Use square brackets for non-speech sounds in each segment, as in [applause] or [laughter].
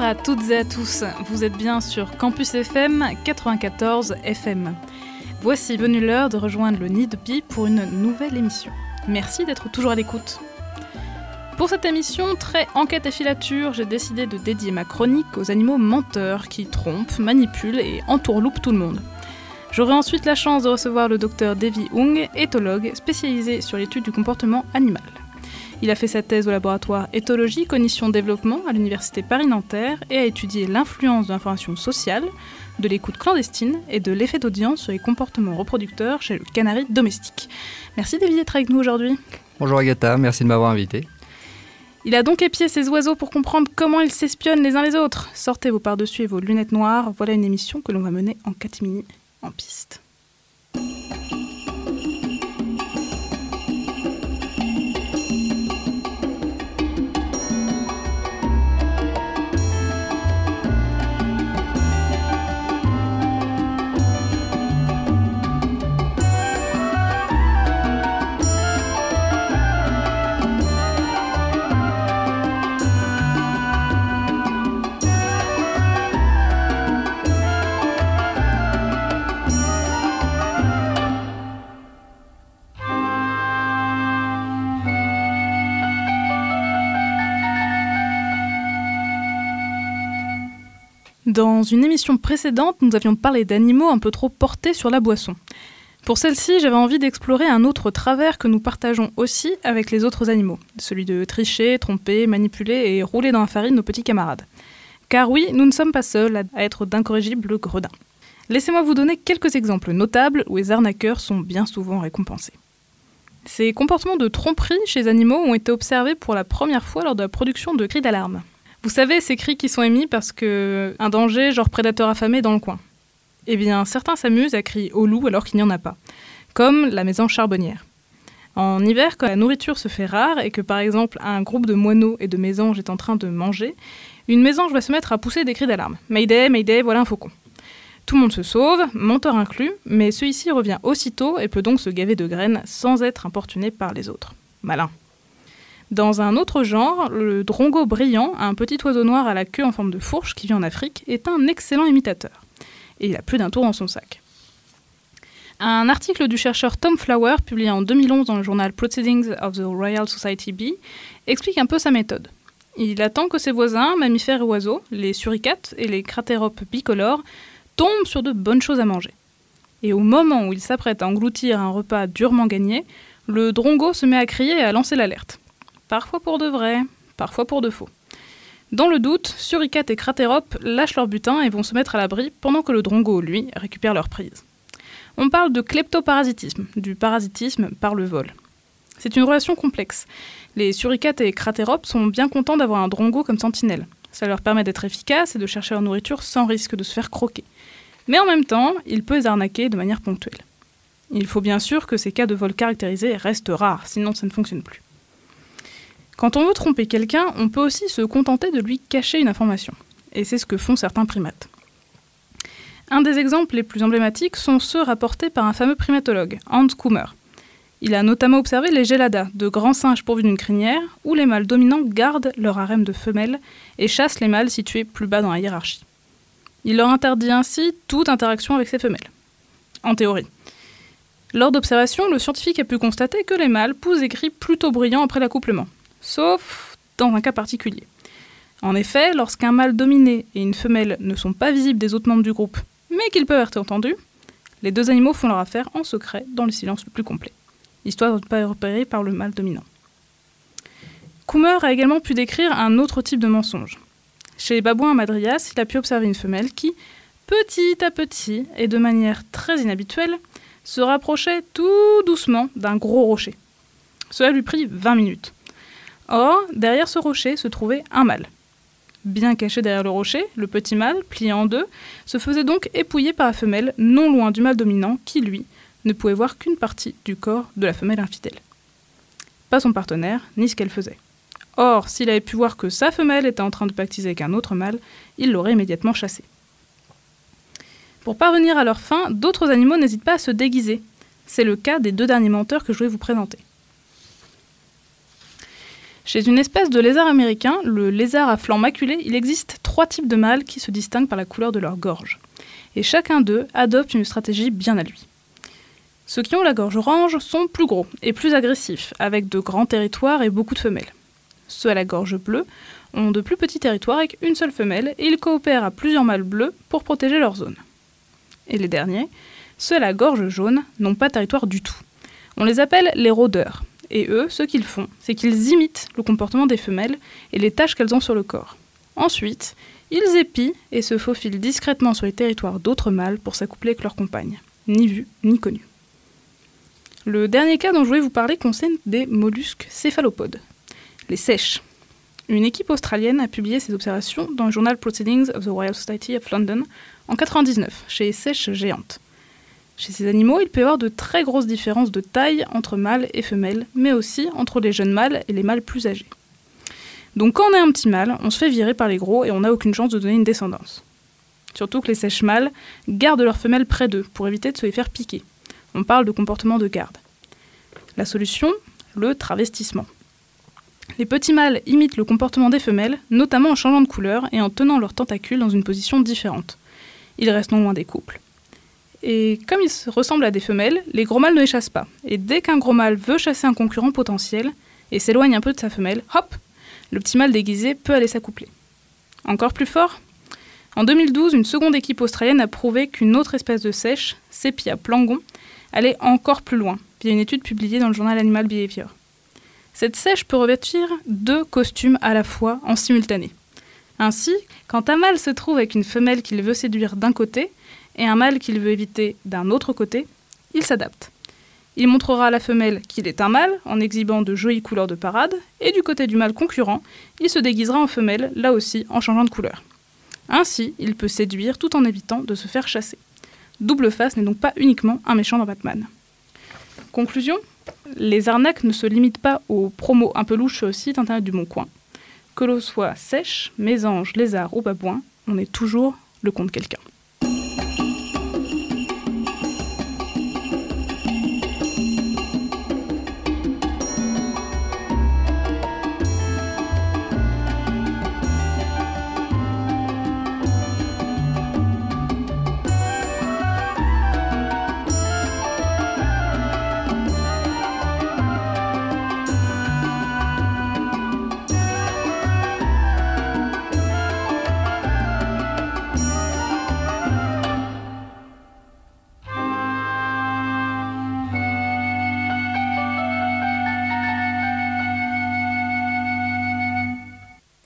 Bonjour à toutes et à tous, vous êtes bien sur Campus FM 94 FM. Voici venue l'heure de rejoindre le Nid de pour une nouvelle émission. Merci d'être toujours à l'écoute. Pour cette émission très enquête et filature, j'ai décidé de dédier ma chronique aux animaux menteurs qui trompent, manipulent et entourloupent tout le monde. J'aurai ensuite la chance de recevoir le docteur Davy Ung, éthologue spécialisé sur l'étude du comportement animal. Il a fait sa thèse au laboratoire éthologie cognition développement à l'université Paris-Nanterre et a étudié l'influence de l'information sociale, de l'écoute clandestine et de l'effet d'audience sur les comportements reproducteurs chez le canari domestique. Merci David d'être avec nous aujourd'hui. Bonjour Agatha, merci de m'avoir invité. Il a donc épié ses oiseaux pour comprendre comment ils s'espionnent les uns les autres. Sortez vos par-dessus et vos lunettes noires, voilà une émission que l'on va mener en catimini en piste. Dans une émission précédente, nous avions parlé d'animaux un peu trop portés sur la boisson. Pour celle-ci, j'avais envie d'explorer un autre travers que nous partageons aussi avec les autres animaux, celui de tricher, tromper, manipuler et rouler dans la farine nos petits camarades. Car oui, nous ne sommes pas seuls à être d'incorrigibles gredins. Laissez-moi vous donner quelques exemples notables où les arnaqueurs sont bien souvent récompensés. Ces comportements de tromperie chez animaux ont été observés pour la première fois lors de la production de cris d'alarme. Vous savez, ces cris qui sont émis parce que un danger, genre prédateur affamé, dans le coin. Eh bien, certains s'amusent à crier au loup alors qu'il n'y en a pas, comme la maison charbonnière. En hiver, quand la nourriture se fait rare et que par exemple un groupe de moineaux et de mésanges est en train de manger, une mésange va se mettre à pousser des cris d'alarme. Mayday, Mayday, voilà un faucon. Tout le monde se sauve, menteur inclus, mais celui-ci revient aussitôt et peut donc se gaver de graines sans être importuné par les autres. Malin. Dans un autre genre, le drongo brillant, un petit oiseau noir à la queue en forme de fourche qui vit en Afrique, est un excellent imitateur. Et il a plus d'un tour dans son sac. Un article du chercheur Tom Flower, publié en 2011 dans le journal Proceedings of the Royal Society Bee, explique un peu sa méthode. Il attend que ses voisins, mammifères et oiseaux, les suricates et les cratéropes bicolores, tombent sur de bonnes choses à manger. Et au moment où il s'apprête à engloutir un repas durement gagné, le drongo se met à crier et à lancer l'alerte parfois pour de vrai, parfois pour de faux. Dans le doute, Suricate et Cratérope lâchent leur butin et vont se mettre à l'abri pendant que le drongo, lui, récupère leur prise. On parle de kleptoparasitisme, du parasitisme par le vol. C'est une relation complexe. Les suricates et cratéropes sont bien contents d'avoir un drongo comme sentinelle. Ça leur permet d'être efficaces et de chercher leur nourriture sans risque de se faire croquer. Mais en même temps, il peut les arnaquer de manière ponctuelle. Il faut bien sûr que ces cas de vol caractérisés restent rares, sinon ça ne fonctionne plus. Quand on veut tromper quelqu'un, on peut aussi se contenter de lui cacher une information. Et c'est ce que font certains primates. Un des exemples les plus emblématiques sont ceux rapportés par un fameux primatologue, Hans Kummer. Il a notamment observé les geladas, de grands singes pourvus d'une crinière, où les mâles dominants gardent leur harem de femelles et chassent les mâles situés plus bas dans la hiérarchie. Il leur interdit ainsi toute interaction avec ces femelles. En théorie. Lors d'observations, le scientifique a pu constater que les mâles poussent des cris plutôt bruyants après l'accouplement, sauf dans un cas particulier. En effet, lorsqu'un mâle dominé et une femelle ne sont pas visibles des autres membres du groupe, mais qu'ils peuvent être entendus, les deux animaux font leur affaire en secret dans le silence le plus complet, histoire de ne pas être repérés par le mâle dominant. Coomer a également pu décrire un autre type de mensonge. Chez les babouins à Madrias, il a pu observer une femelle qui, petit à petit et de manière très inhabituelle, se rapprochait tout doucement d'un gros rocher. Cela lui prit 20 minutes. Or, derrière ce rocher se trouvait un mâle. Bien caché derrière le rocher, le petit mâle, plié en deux, se faisait donc épouiller par la femelle non loin du mâle dominant qui, lui, ne pouvait voir qu'une partie du corps de la femelle infidèle. Pas son partenaire, ni ce qu'elle faisait. Or, s'il avait pu voir que sa femelle était en train de pactiser avec un autre mâle, il l'aurait immédiatement chassée. Pour parvenir à leur fin, d'autres animaux n'hésitent pas à se déguiser. C'est le cas des deux derniers menteurs que je vais vous présenter. Chez une espèce de lézard américain, le lézard à flanc maculé, il existe trois types de mâles qui se distinguent par la couleur de leur gorge. Et chacun d'eux adopte une stratégie bien à lui. Ceux qui ont la gorge orange sont plus gros et plus agressifs, avec de grands territoires et beaucoup de femelles. Ceux à la gorge bleue ont de plus petits territoires avec une seule femelle et ils coopèrent à plusieurs mâles bleus pour protéger leur zone. Et les derniers, ceux à la gorge jaune, n'ont pas de territoire du tout. On les appelle les rôdeurs. Et eux, ce qu'ils font, c'est qu'ils imitent le comportement des femelles et les tâches qu'elles ont sur le corps. Ensuite, ils épient et se faufilent discrètement sur les territoires d'autres mâles pour s'accoupler avec leurs compagnes, ni vues ni connues. Le dernier cas dont je voulais vous parler concerne des mollusques céphalopodes, les sèches. Une équipe australienne a publié ses observations dans le journal Proceedings of the Royal Society of London en 1999, chez Sèches géantes. Chez ces animaux, il peut y avoir de très grosses différences de taille entre mâles et femelles, mais aussi entre les jeunes mâles et les mâles plus âgés. Donc quand on est un petit mâle, on se fait virer par les gros et on n'a aucune chance de donner une descendance. Surtout que les sèches mâles gardent leurs femelles près d'eux pour éviter de se les faire piquer. On parle de comportement de garde. La solution Le travestissement. Les petits mâles imitent le comportement des femelles, notamment en changeant de couleur et en tenant leurs tentacules dans une position différente. Ils restent non loin des couples. Et comme ils ressemblent à des femelles, les gros mâles ne les chassent pas. Et dès qu'un gros mâle veut chasser un concurrent potentiel et s'éloigne un peu de sa femelle, hop, le petit mâle déguisé peut aller s'accoupler. Encore plus fort En 2012, une seconde équipe australienne a prouvé qu'une autre espèce de sèche, Sepia plangon, allait encore plus loin, via une étude publiée dans le journal Animal Behavior. Cette sèche peut revêtir deux costumes à la fois en simultané. Ainsi, quand un mâle se trouve avec une femelle qu'il veut séduire d'un côté, et un mâle qu'il veut éviter d'un autre côté, il s'adapte. Il montrera à la femelle qu'il est un mâle en exhibant de jolies couleurs de parade, et du côté du mâle concurrent, il se déguisera en femelle, là aussi en changeant de couleur. Ainsi, il peut séduire tout en évitant de se faire chasser. Double face n'est donc pas uniquement un méchant dans Batman. Conclusion Les arnaques ne se limitent pas aux promos un peu louches sur le site internet du Bon Coin. Que l'eau soit sèche, mésange, lézard ou babouin, on est toujours le compte quelqu'un.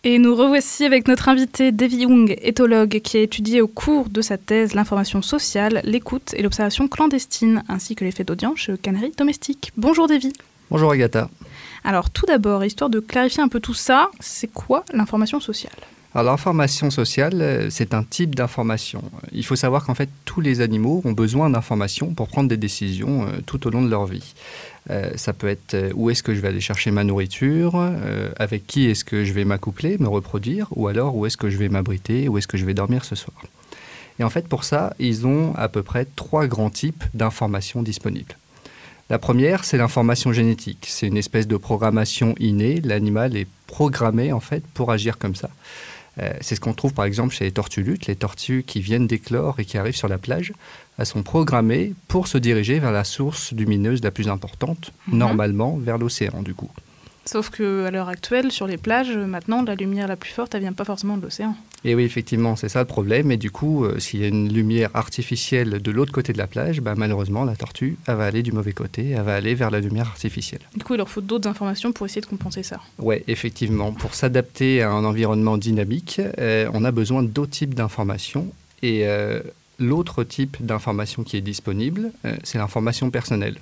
Et nous revoici avec notre invité Davy Young, éthologue, qui a étudié au cours de sa thèse l'information sociale, l'écoute et l'observation clandestine, ainsi que l'effet d'audience chez le canari domestique. Bonjour Davy. Bonjour Agatha. Alors tout d'abord, histoire de clarifier un peu tout ça, c'est quoi l'information sociale? Alors l'information sociale, euh, c'est un type d'information. Il faut savoir qu'en fait, tous les animaux ont besoin d'informations pour prendre des décisions euh, tout au long de leur vie. Euh, ça peut être où est-ce que je vais aller chercher ma nourriture, avec qui est-ce que je vais m'accoupler, me reproduire, ou alors où est-ce que je vais m'abriter, où est-ce que je vais dormir ce soir. Et en fait, pour ça, ils ont à peu près trois grands types d'informations disponibles. La première, c'est l'information génétique. C'est une espèce de programmation innée. L'animal est programmé en fait pour agir comme ça. Euh, c'est ce qu'on trouve par exemple chez les tortues luttes. Les tortues qui viennent d'éclore et qui arrivent sur la plage, elles sont programmées pour se diriger vers la source lumineuse la plus importante, mhm. normalement vers l'océan du coup. Sauf qu'à l'heure actuelle, sur les plages, maintenant, la lumière la plus forte, elle vient pas forcément de l'océan. Et oui, effectivement, c'est ça le problème. Et du coup, euh, s'il y a une lumière artificielle de l'autre côté de la plage, bah, malheureusement, la tortue, elle va aller du mauvais côté, elle va aller vers la lumière artificielle. Du coup, il leur faut d'autres informations pour essayer de compenser ça. Oui, effectivement. Pour s'adapter à un environnement dynamique, euh, on a besoin d'autres types d'informations. Et euh, l'autre type d'information qui est disponible, c'est l'information personnelle.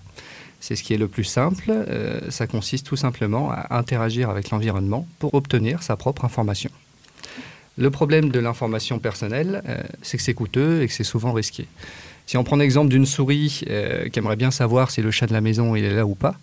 C'est ce qui est le plus simple. Euh, ça consiste tout simplement à interagir avec l'environnement pour obtenir sa propre information. Le problème de l'information personnelle, euh, c'est que c'est coûteux et que c'est souvent risqué. Si on prend l'exemple d'une souris euh, qui aimerait bien savoir si le chat de la maison il est là ou pas,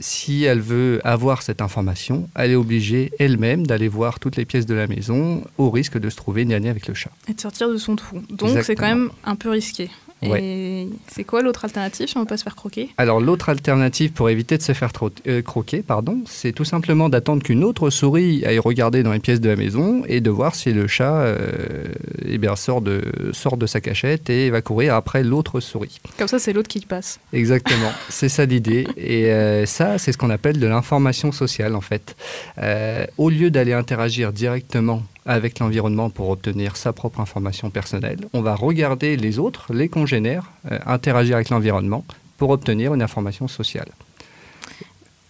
si elle veut avoir cette information, elle est obligée elle-même d'aller voir toutes les pièces de la maison au risque de se trouver nez avec le chat. Et de sortir de son trou. Donc c'est quand même un peu risqué. Et c'est quoi l'autre alternative si on ne veut pas se faire croquer? Alors l'autre alternative pour éviter de se faire euh, croquer, pardon, c'est tout simplement d'attendre qu'une autre souris aille regarder dans les pièces de la maison et de voir si le chat euh, eh bien, sort, de, sort de sa cachette et va courir après l'autre souris. Comme ça, c'est l'autre qui passe. Exactement, [laughs] c'est ça l'idée. Et euh, ça, c'est ce qu'on appelle de l'information sociale en fait. au lieu d'aller interagir directement avec l'environnement pour obtenir sa propre information personnelle. On va regarder les autres, les congénères, euh, interagir avec l'environnement pour obtenir une information sociale.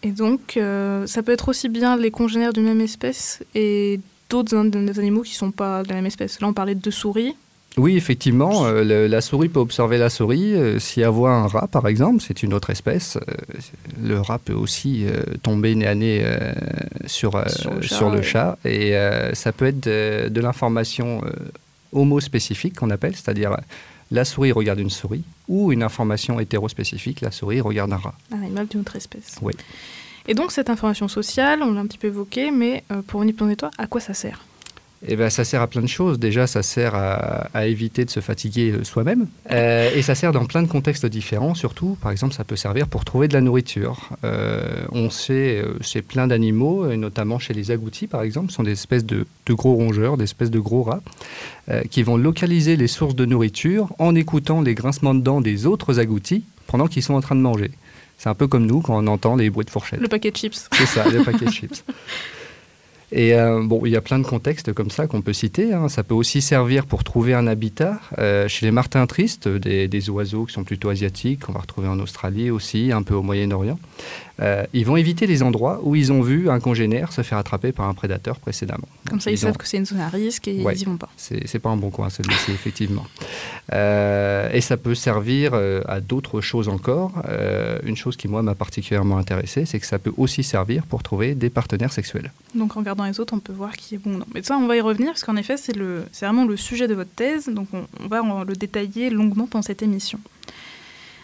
Et donc, euh, ça peut être aussi bien les congénères d'une même espèce et d'autres animaux qui ne sont pas de la même espèce. Là, on parlait de souris. Oui, effectivement, euh, la souris peut observer la souris. Euh, si elle voit un rat, par exemple, c'est une autre espèce. Euh, le rat peut aussi tomber nez à nez sur, sur, le chat. Et ça peut être de, l'information homospécifique qu'on appelle, c'est-à-dire la souris regarde une souris, ou une information hétérospécifique, la souris regarde un rat. Un animal d'une autre espèce. Oui. Et donc cette information sociale, on l'a un petit peu évoqué, mais pour venir pour toi, à quoi ça sert? Eh ben, ça sert à plein de choses. Déjà, ça sert à, éviter de se fatiguer euh, soi-même. Euh, et ça sert dans plein de contextes différents, surtout. Par exemple, ça peut servir pour trouver de la nourriture. Euh, on sait, chez plein d'animaux, notamment chez les agoutis, par exemple, sont des espèces de, gros rongeurs, des espèces de gros rats, qui vont localiser les sources de nourriture en écoutant les grincements de dents des autres agoutis pendant qu'ils sont en train de manger. C'est un peu comme nous quand on entend les bruits de fourchette. Le paquet de chips. C'est ça, le paquet de chips. [laughs] Et euh, bon, il y a plein de contextes comme ça qu'on peut citer. Hein. Ça peut aussi servir pour trouver un habitat. Euh, chez les martins tristes, des, des, oiseaux qui sont plutôt asiatiques, qu'on va retrouver en Australie aussi, un peu au Moyen-Orient. Euh, ils vont éviter les endroits où ils ont vu un congénère se faire attraper par un prédateur précédemment. Comme ça, ils, savent que c'est une zone à risque et ils n'y vont pas. C'est pas un bon coin celui-ci, [laughs] effectivement. Euh, et ça peut servir euh, à d'autres choses encore. une chose qui, moi, m'a particulièrement intéressé, c'est que ça peut aussi servir pour trouver des partenaires sexuels. Donc, en regardant les autres, on peut voir qui est bon ou non. Mais ça, on va y revenir, parce qu'en effet, c'est vraiment le sujet de votre thèse. Donc, on, on va le détailler longuement pendant cette émission.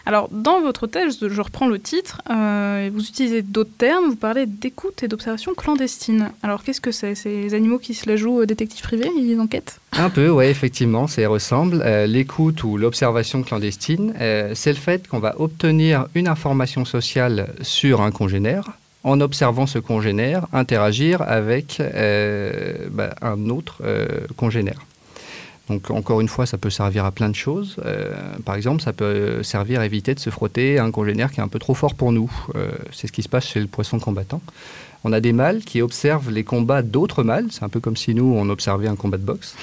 Alors, dans votre thèse, je reprends le titre, euh, vous utilisez d'autres termes, vous parlez d'écoute et d'observation clandestine. Alors, qu'est-ce que c'est? Ces animaux qui se la jouent détectives privés, ils enquêtent Un peu, oui, effectivement, ça y ressemble. Euh, l'écoute ou l'observation clandestine, euh, c'est le fait qu'on va obtenir une information sociale sur un congénère, en observant ce congénère interagir avec bah, un autre congénère. Donc encore une fois, ça peut servir à plein de choses. Euh, par exemple, ça peut servir à éviter de se frotter à un congénère qui est un peu trop fort pour nous. Euh, c'est ce qui se passe chez le poisson combattant. On a des mâles qui observent les combats d'autres mâles. C'est un peu comme si nous, on observait un combat de boxe.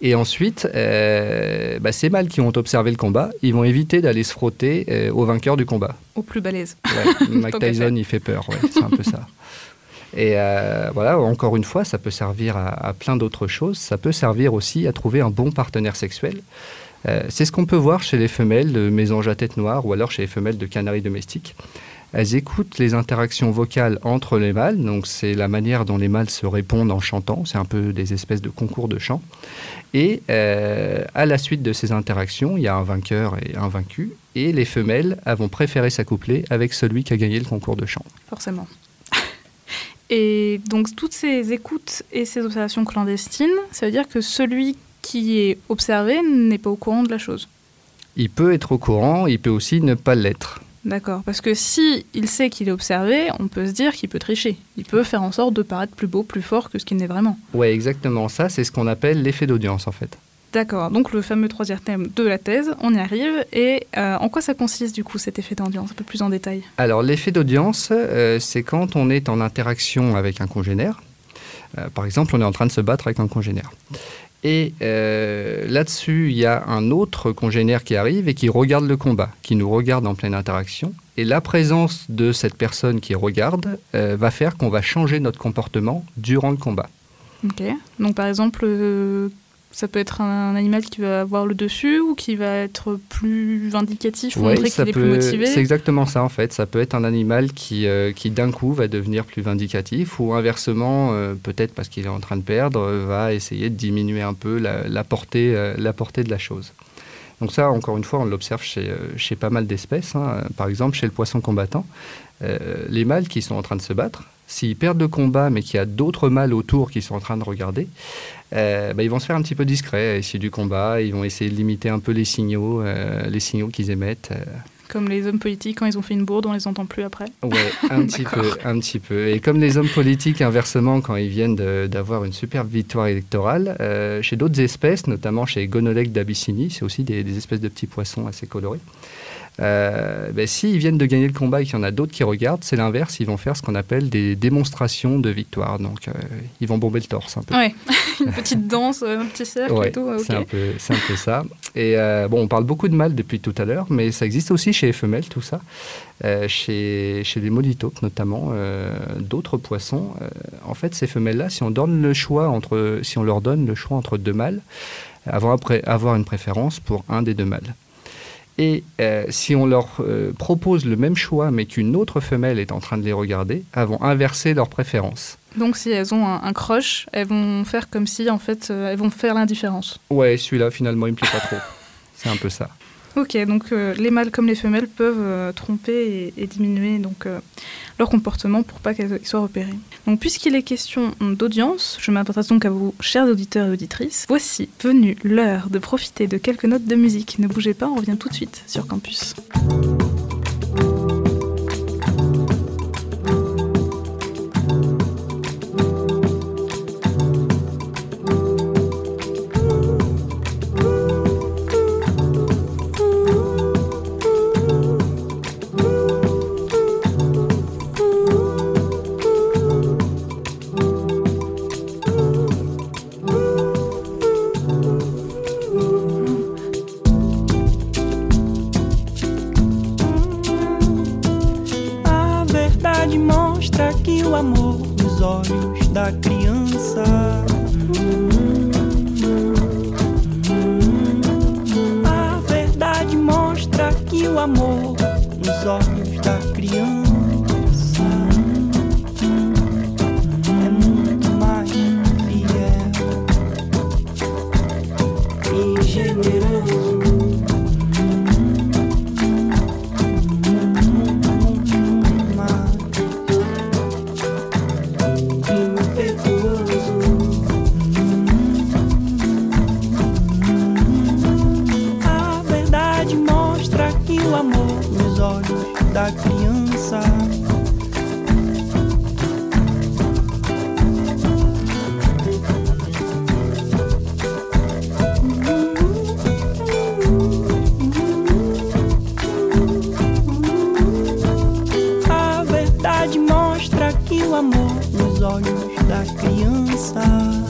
Et ensuite, euh, bah, ces mâles qui ont observé le combat, ils vont éviter d'aller se frotter au vainqueur du combat. Au plus balèze. Ouais, [laughs] Tyson, il fait peur. c'est un peu ça. [laughs] Et euh, voilà, encore une fois, ça peut servir à, plein d'autres choses. Ça peut servir aussi à trouver un bon partenaire sexuel. Euh, c'est ce qu'on peut voir chez les femelles de mésanges à tête noire ou alors chez les femelles de canaries domestiques. Elles écoutent les interactions vocales entre les mâles, donc c'est la manière dont les mâles se répondent en chantant, c'est un peu des espèces de concours de chant. Et euh, à la suite de ces interactions, il y a un vainqueur et un vaincu, et les femelles vont préférer s'accoupler avec celui qui a gagné le concours de chant. Forcément. Et donc toutes ces écoutes et ces observations clandestines, ça veut dire que celui qui est observé n'est pas au courant de la chose. Il peut être au courant, il peut aussi ne pas l'être. D'accord, parce que si il sait qu'il est observé, on peut se dire qu'il peut tricher. Il peut faire en sorte de paraître plus beau, plus fort que ce qu'il n'est vraiment. Oui, exactement. Ça, c'est ce qu'on appelle l'effet d'audience, en fait. D'accord, donc le fameux troisième thème de la thèse, on y arrive. Et euh, en quoi ça consiste du coup cet effet d'audience Un peu plus en détail? Alors l'effet d'audience, euh, c'est quand on est en interaction avec un congénère. Euh, par exemple, on est en train de se battre avec un congénère. Et là-dessus, il y a un autre congénère qui arrive et qui regarde le combat, qui nous regarde en pleine interaction. Et la présence de cette personne qui regarde va faire qu'on va changer notre comportement durant le combat. Ok. Donc par exemple, ça peut être un animal qui va avoir le dessus ou qui va être plus vindicatif, ou montrer qu'il est plus motivé. C'est exactement ça en fait. Ça peut être un animal qui, euh, qui d'un coup va devenir plus vindicatif ou inversement, euh, peut-être parce qu'il est en train de perdre, va essayer de diminuer un peu la, portée, euh, la portée de la chose. Donc ça, encore une fois, on l'observe chez, chez pas mal d'espèces. Hein. Par exemple, chez le poisson combattant, les mâles qui sont en train de se battre, S'ils perdent le combat, mais qu'il y a d'autres mâles autour qui sont en train de regarder, euh, bah, ils vont se faire un petit peu discrets essayer du combat. Ils vont essayer de limiter un peu les signaux, euh, les signaux qu'ils émettent. euh. Comme les hommes politiques, quand ils ont fait une bourde, on les entend plus après. Ouais, un petit [laughs] peu, un petit peu. Et comme les hommes politiques, inversement, quand ils viennent d'avoir une superbe victoire électorale, euh, chez d'autres espèces, notamment chez Gonolec d'Abyssinie, c'est aussi des, des espèces de petits poissons assez colorés. Euh, ben, S'ils viennent de gagner le combat et qu'il y en a d'autres qui regardent, c'est l'inverse, ils vont faire ce qu'on appelle des démonstrations de victoire. Donc, euh, ils vont bomber le torse un peu. Ouais, [laughs] une petite danse, un petit cercle Ouais, et tout. c'est un peu, c'est un peu ça. Et euh, bon, on parle beaucoup de mâles depuis tout à l'heure, mais ça existe aussi chez les femelles, tout ça. Euh, chez, chez les molitopes notamment, euh, d'autres poissons. Euh, en fait, ces femelles-là, si on donne le choix entre, si on leur donne le choix entre deux mâles, elles vont après avoir une préférence pour un des deux mâles. Et euh, si on leur euh, propose le même choix, mais qu'une autre femelle est en train de les regarder, elles vont inverser leur préférence. Donc si elles ont un, un crush, elles vont faire comme si en fait euh, elles vont faire l'indifférence. Ouais, celui-là, finalement, il me plaît pas trop. C'est un peu ça. Ok, donc euh, les mâles comme les femelles peuvent euh, tromper et, diminuer donc euh, leur comportement pour pas qu'elles soient repérées. Donc puisqu'il est question d'audience, je m'adresse donc à vous, chers auditeurs et auditrices. Voici venue l'heure de profiter de quelques notes de musique. Ne bougez pas, on revient tout de suite sur campus. Olhos da criança A verdade mostra que o amor nos olhos da criança.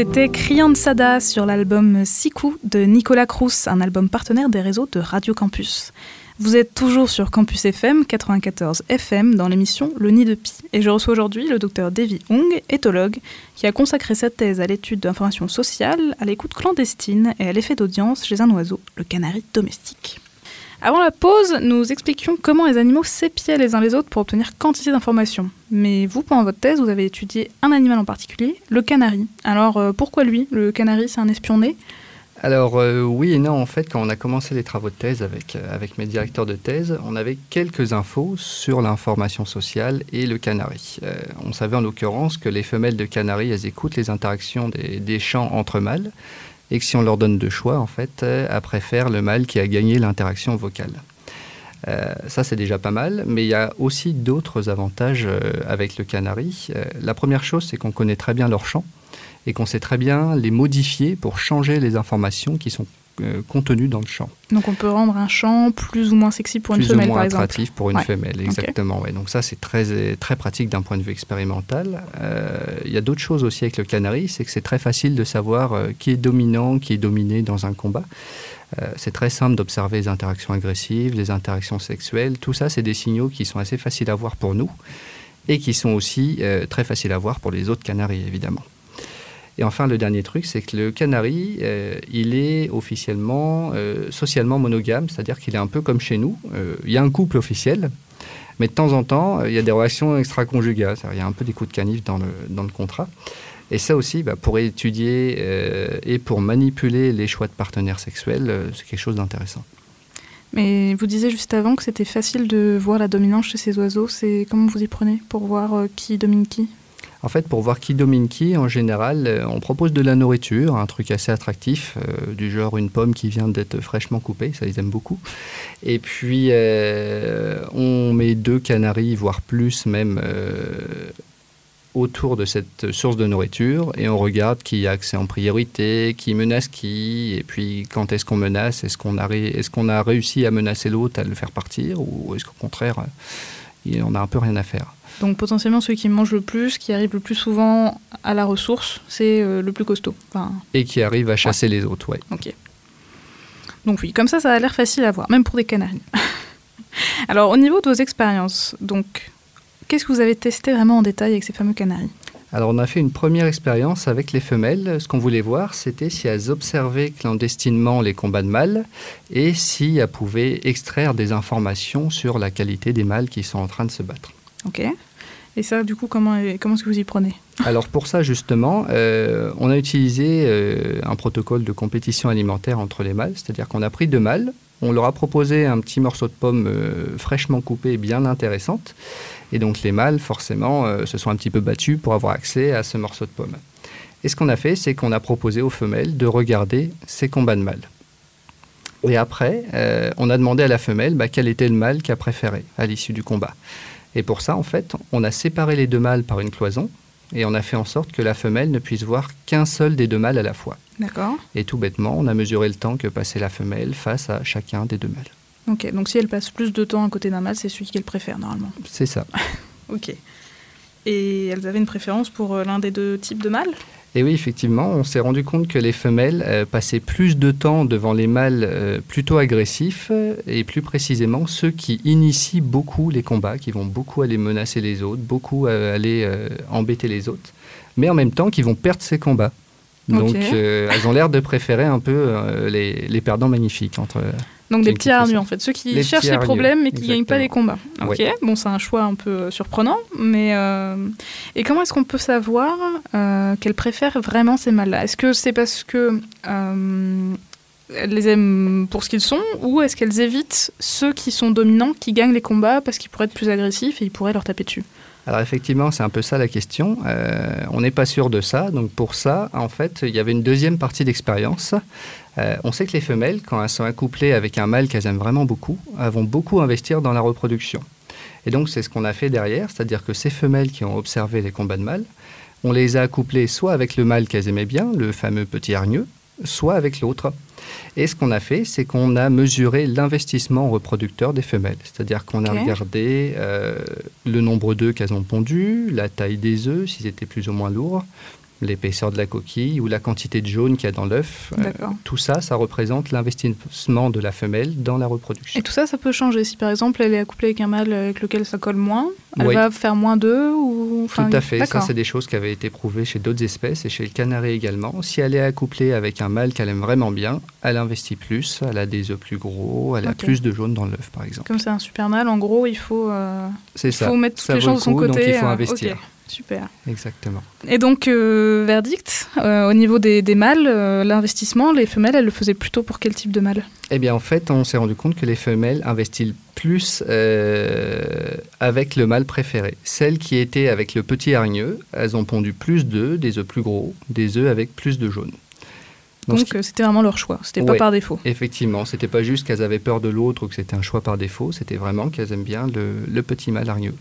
C'était Criant Sada sur l'album Siku de Nicolas Cruz, un album partenaire des réseaux de Radio Campus. Vous êtes toujours sur Campus FM 94 FM dans l'émission Le Nid de Pi. Et je reçois aujourd'hui le docteur Davy Hong, éthologue, qui a consacré sa thèse à l'étude d'informations sociales, à l'écoute clandestine et à l'effet d'audience chez un oiseau, le canari domestique. Avant la pause, nous expliquions comment les animaux s'épiaient les uns les autres pour obtenir quantité d'informations. Mais vous, pendant votre thèse, vous avez étudié un animal en particulier, le canari. Alors euh, pourquoi lui? Le canari, c'est un espion né? Alors euh, oui et non, en fait, quand on a commencé les travaux de thèse avec, euh, avec mes directeurs de thèse, on avait quelques infos sur l'information sociale et le canari. On savait en l'occurrence que les femelles de canari, elles écoutent les interactions des, des chants entre mâles, et que si on leur donne deux choix, en fait, euh, elles préfèrent le mâle qui a gagné l'interaction vocale. Euh, ça, c'est déjà pas mal, mais il y a aussi d'autres avantages euh, avec le canari. La première chose, c'est qu'on connaît très bien leur chant et qu'on sait très bien les modifier pour changer les informations qui sont euh, contenus dans le champ. Donc on peut rendre un champ plus ou moins sexy pour plus une femelle, ou moins par exemple. attractif pour une Ouais. femelle, exactement. ouais. Donc ça, c'est très, très pratique d'un point de vue expérimental. Euh, Il y a d'autres choses aussi avec le canari, c'est que c'est très facile de savoir euh, qui est dominant, qui est dominé dans un combat. Euh, c'est très simple d'observer les interactions agressives, les interactions sexuelles. Tout ça, c'est des signaux qui sont assez faciles à voir pour nous et qui sont aussi très faciles à voir pour les autres canaris, évidemment. Et enfin, le dernier truc, c'est que le canari, euh, il est officiellement, euh, socialement monogame, c'est-à-dire qu'il est un peu comme chez nous. Euh, il y a un couple officiel, mais de temps en temps, il y a des relations extra-conjugales. Il y a un peu des coups de canif dans le, dans le contrat. Et ça aussi, bah, pour étudier et pour manipuler les choix de partenaires sexuels, c'est quelque chose d'intéressant. Mais vous disiez juste avant que c'était facile de voir la dominance chez ces oiseaux. C'est comment vous y prenez pour voir qui domine qui? En fait, pour voir qui domine qui, en général, euh, on propose de la nourriture, un truc assez attractif, euh, du genre une pomme qui vient d'être fraîchement coupée, ça ils aiment beaucoup. Et puis, euh, on met deux canaris, voire plus même, autour de cette source de nourriture, et on regarde qui a accès en priorité, qui menace qui, et puis quand est-ce qu'on menace, est-ce qu'on a, réussi à menacer l'autre, à le faire partir, ou est-ce qu'au contraire, il- on a un peu rien à faire. Donc potentiellement celui qui mange le plus, qui arrive le plus souvent à la ressource, c'est euh, le plus costaud. Enfin, Et qui arrive à chasser les autres, ouais. ok. Donc oui, comme ça, ça a l'air facile à voir, même pour des canaris. [laughs] Alors au niveau de vos expériences, donc qu'est-ce que vous avez testé vraiment en détail avec ces fameux canaris Alors on a fait une première expérience avec les femelles. Ce qu'on voulait voir, c'était si elles observaient clandestinement les combats de mâles et si elles pouvaient extraire des informations sur la qualité des mâles qui sont en train de se battre. Ok. Et ça, du coup, comment, comment est-ce que vous y prenez? Alors pour ça justement, euh, on a utilisé euh, un protocole de compétition alimentaire entre les mâles, c'est-à-dire qu'on a pris deux mâles, on leur a proposé un petit morceau de pomme euh, fraîchement coupé, bien intéressante, et donc les mâles forcément euh, se sont un petit peu battus pour avoir accès à ce morceau de pomme. Et ce qu'on a fait, c'est qu'on a proposé aux femelles de regarder ces combats de mâles. Et après, on a demandé à la femelle bah, quel était le mâle qu'elle préférait à l'issue du combat. Et pour ça, en fait, on a séparé les deux mâles par une cloison et on a fait en sorte que la femelle ne puisse voir qu'un seul des deux mâles à la fois. D'accord. Et tout bêtement, on a mesuré le temps que passait la femelle face à chacun des deux mâles. Ok, donc si elle passe plus de temps à côté d'un mâle, c'est celui qu'elle préfère normalement. C'est ça. [laughs] Ok. Et elles avaient une préférence pour euh, l'un des deux types de mâles? Et oui, effectivement, on s'est rendu compte que les femelles euh, passaient plus de temps devant les mâles euh, plutôt agressifs, euh, et plus précisément ceux qui initient beaucoup les combats, qui vont beaucoup aller menacer les autres, beaucoup aller embêter les autres, mais en même temps qui vont perdre ces combats. Donc elles ont l'air de préférer un peu les, les perdants magnifiques entre... Donc des petits façon. en fait, ceux qui Les cherchent les problèmes mais qui gagnent pas les combats. Ok, Ouais. bon c'est un choix un peu euh, surprenant, mais euh, et comment est-ce qu'on peut savoir euh, qu'elles préfèrent vraiment ces mâles-là? Est-ce que c'est parce que euh, les aiment pour ce qu'ils sont, ou est-ce qu'elles évitent ceux qui sont dominants, qui gagnent les combats parce qu'ils pourraient être plus agressifs et ils pourraient leur taper dessus? Alors effectivement, c'est un peu ça la question. Euh, on n'est pas sûr de ça. Donc pour ça, en fait, il y avait une deuxième partie d'expérience. Euh, on sait que les femelles, quand elles sont accouplées avec un mâle qu'elles aiment vraiment beaucoup, elles vont beaucoup investir dans la reproduction. Et donc c'est ce qu'on a fait derrière, c'est-à-dire que ces femelles qui ont observé les combats de mâles, on les a accouplées soit avec le mâle qu'elles aimaient bien, le fameux petit hargneux, soit avec l'autre. Et ce qu'on a fait, c'est qu'on a mesuré l'investissement reproducteur des femelles. C'est-à-dire qu'on a regardé euh, le nombre d'œufs qu'elles ont pondus, la taille des œufs, s'ils étaient plus ou moins lourds, l'épaisseur de la coquille ou la quantité de jaune qu'il y a dans l'œuf. Euh, tout ça, ça représente l'investissement de la femelle dans la reproduction. Et tout ça, ça peut changer. Si par exemple elle est accouplée avec un mâle avec lequel ça colle moins, elle Oui. va faire moins d'œufs ou. Tout à fait. Ça, c'est des choses qui avaient été prouvées chez d'autres espèces et chez le canari également. Si elle est accouplée avec un mâle qu'elle aime vraiment bien, elle investit plus, elle a des œufs plus gros, elle a plus de jaune dans l'œuf, par exemple. Comme c'est un super mâle, en gros, il faut, euh, il ça. faut mettre toutes Ça les chances de son coup, côté. donc il faut euh, investir. Super. Exactement. Et donc, euh, verdict, euh, au niveau des, des mâles, euh, l'investissement, les femelles, elles le faisaient plutôt pour quel type de mâle Eh bien, en fait, on s'est rendu compte que les femelles investissent plus avec le mâle préféré. Celles qui étaient avec le petit hargneux, elles ont pondu plus d'œufs, des œufs plus gros, des œufs avec plus de jaune. Donc, ce c'était vraiment leur choix, c'était pas Ouais. par défaut. Effectivement, c'était pas juste qu'elles avaient peur de l'autre ou que c'était un choix par défaut, c'était vraiment qu'elles aiment bien le, le petit mâle hargneux.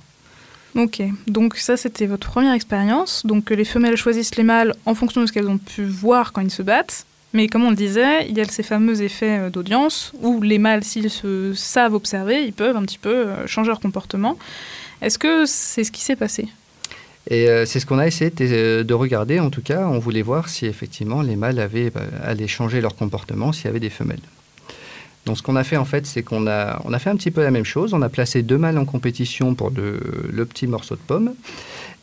Ok, donc ça, c'était votre première expérience. Donc, euh, les femelles choisissent les mâles en fonction de ce qu'elles ont pu voir quand ils se battent. Mais comme on le disait, il y a ces fameux effets euh, d'audience où les mâles, s'ils se savent observer, ils peuvent un petit peu euh, changer leur comportement. Est-ce que c'est ce qui s'est passé? Et c'est ce qu'on a essayé de, de regarder. En tout cas, on voulait voir si effectivement les mâles avaient, bah, allaient changer leur comportement s'il y avait des femelles. Donc ce qu'on a fait en fait, c'est qu'on a, on a fait un petit peu la même chose. On a placé deux mâles en compétition pour le, le petit morceau de pomme.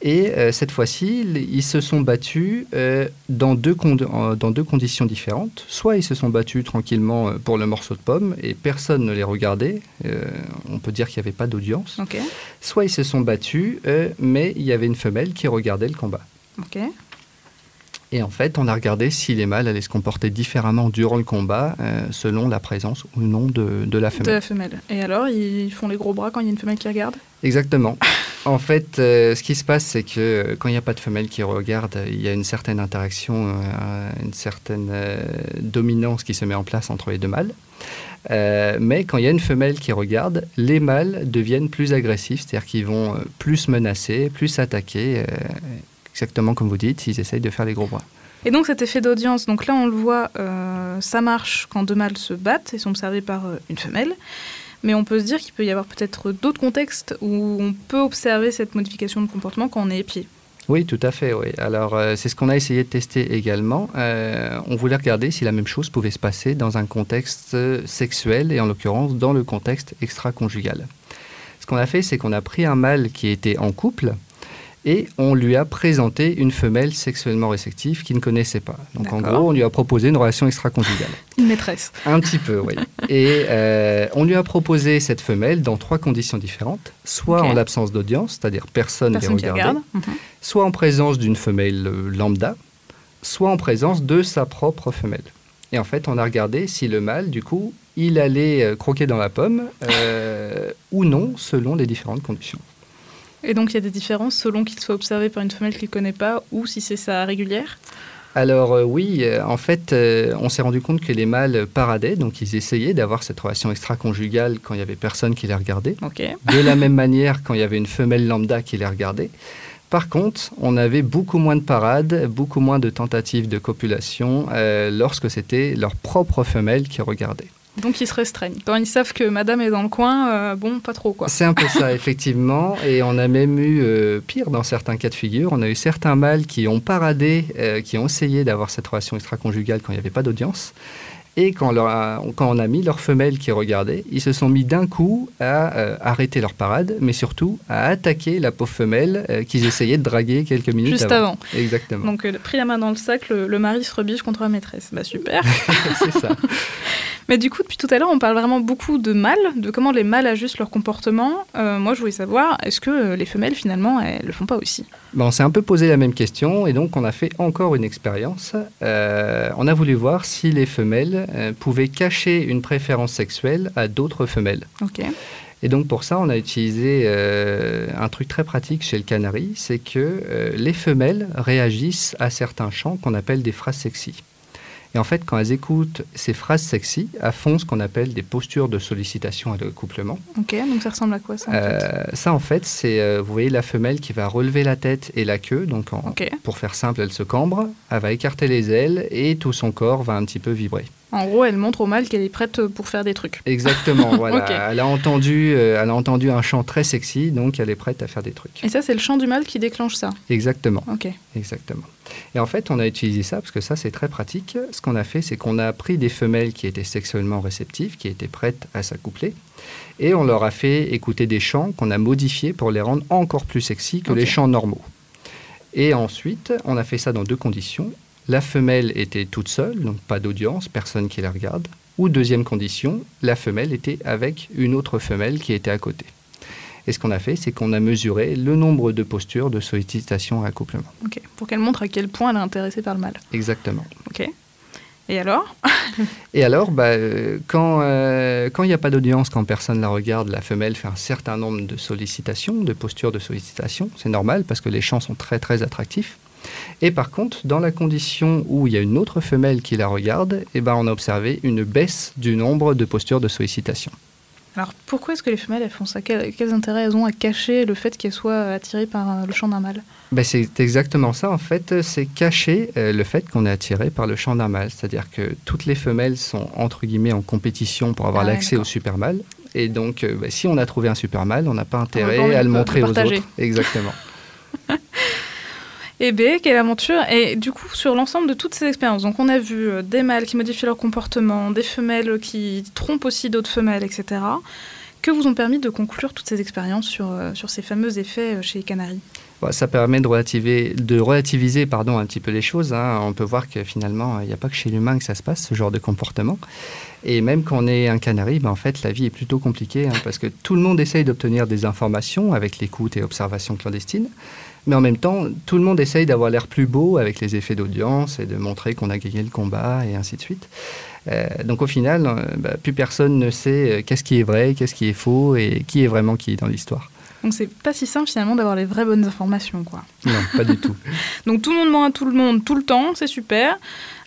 Et euh, cette fois-ci, ils- se sont battus euh, dans, deux dans deux conditions différentes. Soit ils se sont battus tranquillement euh, pour le morceau de pomme et personne ne les regardait. Euh, on peut dire qu'il n'y avait pas d'audience. Ok, Soit ils se sont battus, mais il y avait une femelle qui regardait le combat. ok. Et en fait, on a regardé si les mâles allaient se comporter différemment durant le combat, euh, selon la présence ou non de, de la De femelle. la femelle. Et alors, ils font les gros bras quand il y a une femelle qui regarde? Exactement. [laughs] En fait, euh, ce qui se passe, c'est que euh, quand il n'y a pas de femelle qui regarde, il y a une certaine interaction, euh, une certaine dominance qui se met en place entre les deux mâles. Euh, mais quand il y a une femelle qui regarde, les mâles deviennent plus agressifs, c'est-à-dire qu'ils vont plus menacer, plus attaquer. euh, exactement comme vous dites, ils essayent de faire les gros bras. Et donc cet effet d'audience, donc là on le voit, euh, ça marche quand deux mâles se battent et sont observés par euh, une femelle. Mais on peut se dire qu'il peut y avoir peut-être d'autres contextes où on peut observer cette modification de comportement quand on est épié. Oui, tout à fait. Oui. Alors, euh, c'est ce qu'on a essayé de tester également. Euh, on voulait regarder si la même chose pouvait se passer dans un contexte sexuel et en l'occurrence dans le contexte extra-conjugal. Ce qu'on a fait, c'est qu'on a pris un mâle qui était en couple et on lui a présenté une femelle sexuellement réceptive qu'il ne connaissait pas. Donc, en gros, on lui a proposé une relation extra-conjugale. [laughs] Une maîtresse. Un petit peu, oui. Et euh, on lui a proposé cette femelle dans trois conditions différentes. Soit en l'absence d'audience, c'est-à-dire personne ne les regarde. Mhm. soit en présence d'une femelle euh, lambda, soit en présence de sa propre femelle. Et en fait, on a regardé si le mâle, du coup, il allait euh, croquer dans la pomme euh, [laughs] ou non, selon les différentes conditions. Et donc il y a des différences selon qu'il soit observé par une femelle qu'il ne connaît pas ou si c'est sa régulière. Alors euh, oui, euh, en fait, euh, on s'est rendu compte que les mâles paradaient, donc ils essayaient d'avoir cette relation extra-conjugale quand il y avait personne qui les regardait. De la même manière, quand il y avait une femelle lambda qui les regardait. Par contre, on avait beaucoup moins de parades, beaucoup moins de tentatives de copulation lorsque c'était leur propre femelle qui regardait. Donc ils se restreignent. Quand ils savent que madame est dans le coin, euh, bon, pas trop quoi. C'est un peu ça, [laughs] effectivement. Et on a même eu euh, pire dans certains cas de figure. On a eu certains mâles qui ont paradé, euh, qui ont essayé d'avoir cette relation extra-conjugale quand il n'y avait pas d'audience. Et quand, on leur a- quand on a mis leur femelle qui regardait, ils se sont mis d'un coup à euh, arrêter leur parade, mais surtout à attaquer la pauvre femelle euh, qu'ils [laughs] essayaient de draguer quelques minutes Juste avant. avant. Exactement. Donc euh, pris la main dans le sac, le, le mari se rebiffe contre la maîtresse. Bah super. [laughs] C'est ça. [laughs] Mais du coup, depuis tout à l'heure, on parle vraiment beaucoup de mâles, de comment les mâles ajustent leur comportement. Euh, moi, je voulais savoir, est-ce que les femelles, finalement, elles le font pas aussi? Ben, on s'est un peu posé la même question et donc on a fait encore une expérience. On a voulu voir si les femelles pouvaient cacher une préférence sexuelle à d'autres femelles. Et donc pour ça, on a utilisé euh, un truc très pratique chez le canari, c'est que euh, les femelles réagissent à certains chants qu'on appelle des phrases sexy. Et en fait, quand elles écoutent ces phrases sexy, elles font ce qu'on appelle des postures de sollicitation et de couplement. Ok, donc ça ressemble à quoi ça en fait? Euh, ça, en fait, c'est, euh, vous voyez, la femelle qui va relever la tête et la queue. Donc, en- pour faire simple, elle se cambre, elle va écarter les ailes et tout son corps va un petit peu vibrer. En gros, elle montre au mâle qu'elle est prête pour faire des trucs. Exactement, [laughs] voilà. Elle, a entendu, euh, elle a entendu un chant très sexy, donc elle est prête à faire des trucs. Et ça, c'est le chant du mâle qui déclenche ça. Exactement, Ok. exactement. Et en fait, on a utilisé ça parce que ça, c'est très pratique. Ce qu'on a fait, c'est qu'on a pris des femelles qui étaient sexuellement réceptives, qui étaient prêtes à s'accoupler, et on leur a fait écouter des chants qu'on a modifiés pour les rendre encore plus sexy que les chants normaux. Et ensuite, on a fait ça dans deux conditions. La femelle était toute seule, donc pas d'audience, personne qui la regarde. Ou deuxième condition, la femelle était avec une autre femelle qui était à côté. Et ce qu'on a fait, c'est qu'on a mesuré le nombre de postures de sollicitation à accouplement. Ok. Pour qu'elle montre à quel point elle est intéressée par le mâle. Exactement. Ok. Et alors [laughs] Et alors, bah, euh, quand euh, quand il n'y a pas d'audience, quand personne la regarde, la femelle fait un certain nombre de sollicitations, de postures de sollicitation. C'est normal parce que les chants sont très très attractifs. Et par contre, dans la condition où il y a une autre femelle qui la regarde, eh ben, on a observé une baisse du nombre de postures de sollicitation. Alors pourquoi est-ce que les femelles elles font ça? Quels, quels, intérêts elles ont à cacher le fait qu'elles soient attirées par le chant d'un mâle? Ben C'est exactement ça en fait, c'est cacher euh, le fait qu'on est attiré par le chant d'un mâle. C'est-à-dire que toutes les femelles sont entre guillemets en compétition pour avoir ah l'accès au super mâle. Et donc euh, ben, si on a trouvé un super mâle, on n'a pas intérêt à le montrer aux autres. Exactement. [laughs] Et B, quelle aventure Et du coup, sur l'ensemble de toutes ces expériences, donc on a vu euh, des mâles qui modifient leur comportement, des femelles qui trompent aussi d'autres femelles, etc. Que vous ont permis de conclure toutes ces expériences sur, euh, sur ces fameux effets euh, chez les canaris ça permet de relativiser, de relativiser pardon, un petit peu les choses. Hein. On peut voir que finalement, il n'y a pas que chez l'humain que ça se passe, ce genre de comportement. Et même quand on est un canari, ben en fait, la vie est plutôt compliquée hein, parce que tout le monde essaye d'obtenir des informations avec l'écoute et observation clandestine. Mais en même temps, tout le monde essaye d'avoir l'air plus beau avec les effets d'audience et de montrer qu'on a gagné le combat et ainsi de suite. Euh, donc au final, euh, bah, plus personne ne sait euh, qu'est-ce qui est vrai, qu'est-ce qui est faux et qui est vraiment qui dans l'histoire. Donc c'est pas si simple finalement d'avoir les vraies bonnes informations, quoi. Non, pas du tout. [laughs] Donc tout le monde ment à tout le monde tout le temps, c'est super.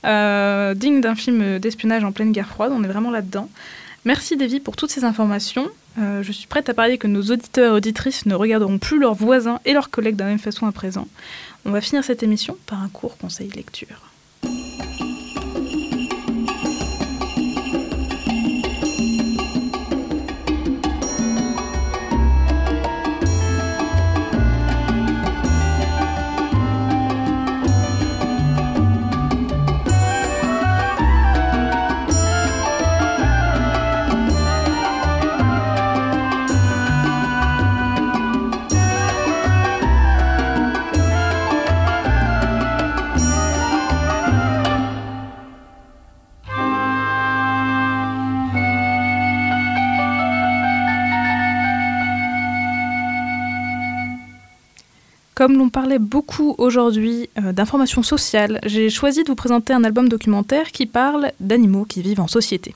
digne d'un film d'espionnage en pleine guerre froide, on est vraiment là-dedans. Merci Davy pour toutes ces informations. Euh, je suis prête à parier que nos auditeurs et auditrices ne regarderont plus leurs voisins et leurs collègues de la même façon à présent. On va finir cette émission par un court conseil lecture. Comme l'on parlait beaucoup aujourd'hui euh, d'informations sociales, j'ai choisi de vous présenter un album documentaire qui parle d'animaux qui vivent en société.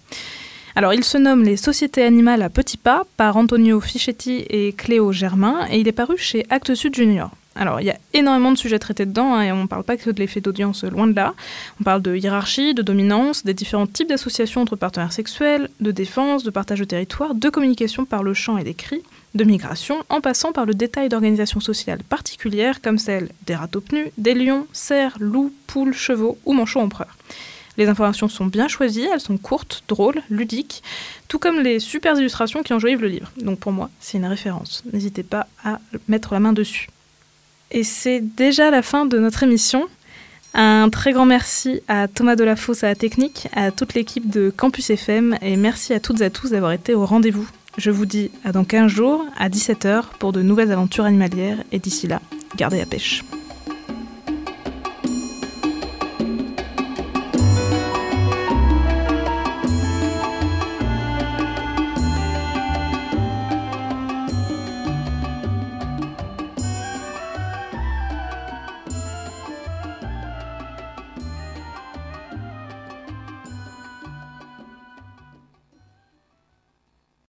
Alors, il se nomme Les Sociétés animales à petits pas par Antonio Fischetti et Cléo Germain et il est paru chez Actes Sud Junior. Alors, il y a énormément de sujets traités dedans, hein, et on ne parle pas que de l'effet d'audience, loin de là. On parle de hiérarchie, de dominance, des différents types d'associations entre partenaires sexuels, de défense, de partage de territoire, de communication par le chant et des cris, de migration, en passant par le détail d'organisations sociales particulières comme celles des pnus, des lions, cerfs, loups, poules, chevaux ou manchots empereurs. Les informations sont bien choisies, elles sont courtes, drôles, ludiques, tout comme les super illustrations qui enjoyivent le livre. Donc pour moi, c'est une référence. N'hésitez pas à mettre la main dessus. Et c'est déjà la fin de notre émission. Un très grand merci à Thomas Delafosse à la technique, à toute l'équipe de Campus FM et merci à toutes et à tous d'avoir été au rendez-vous. Je vous dis à dans 15 jours, à 17h, pour de nouvelles aventures animalières, et d'ici là, gardez la pêche.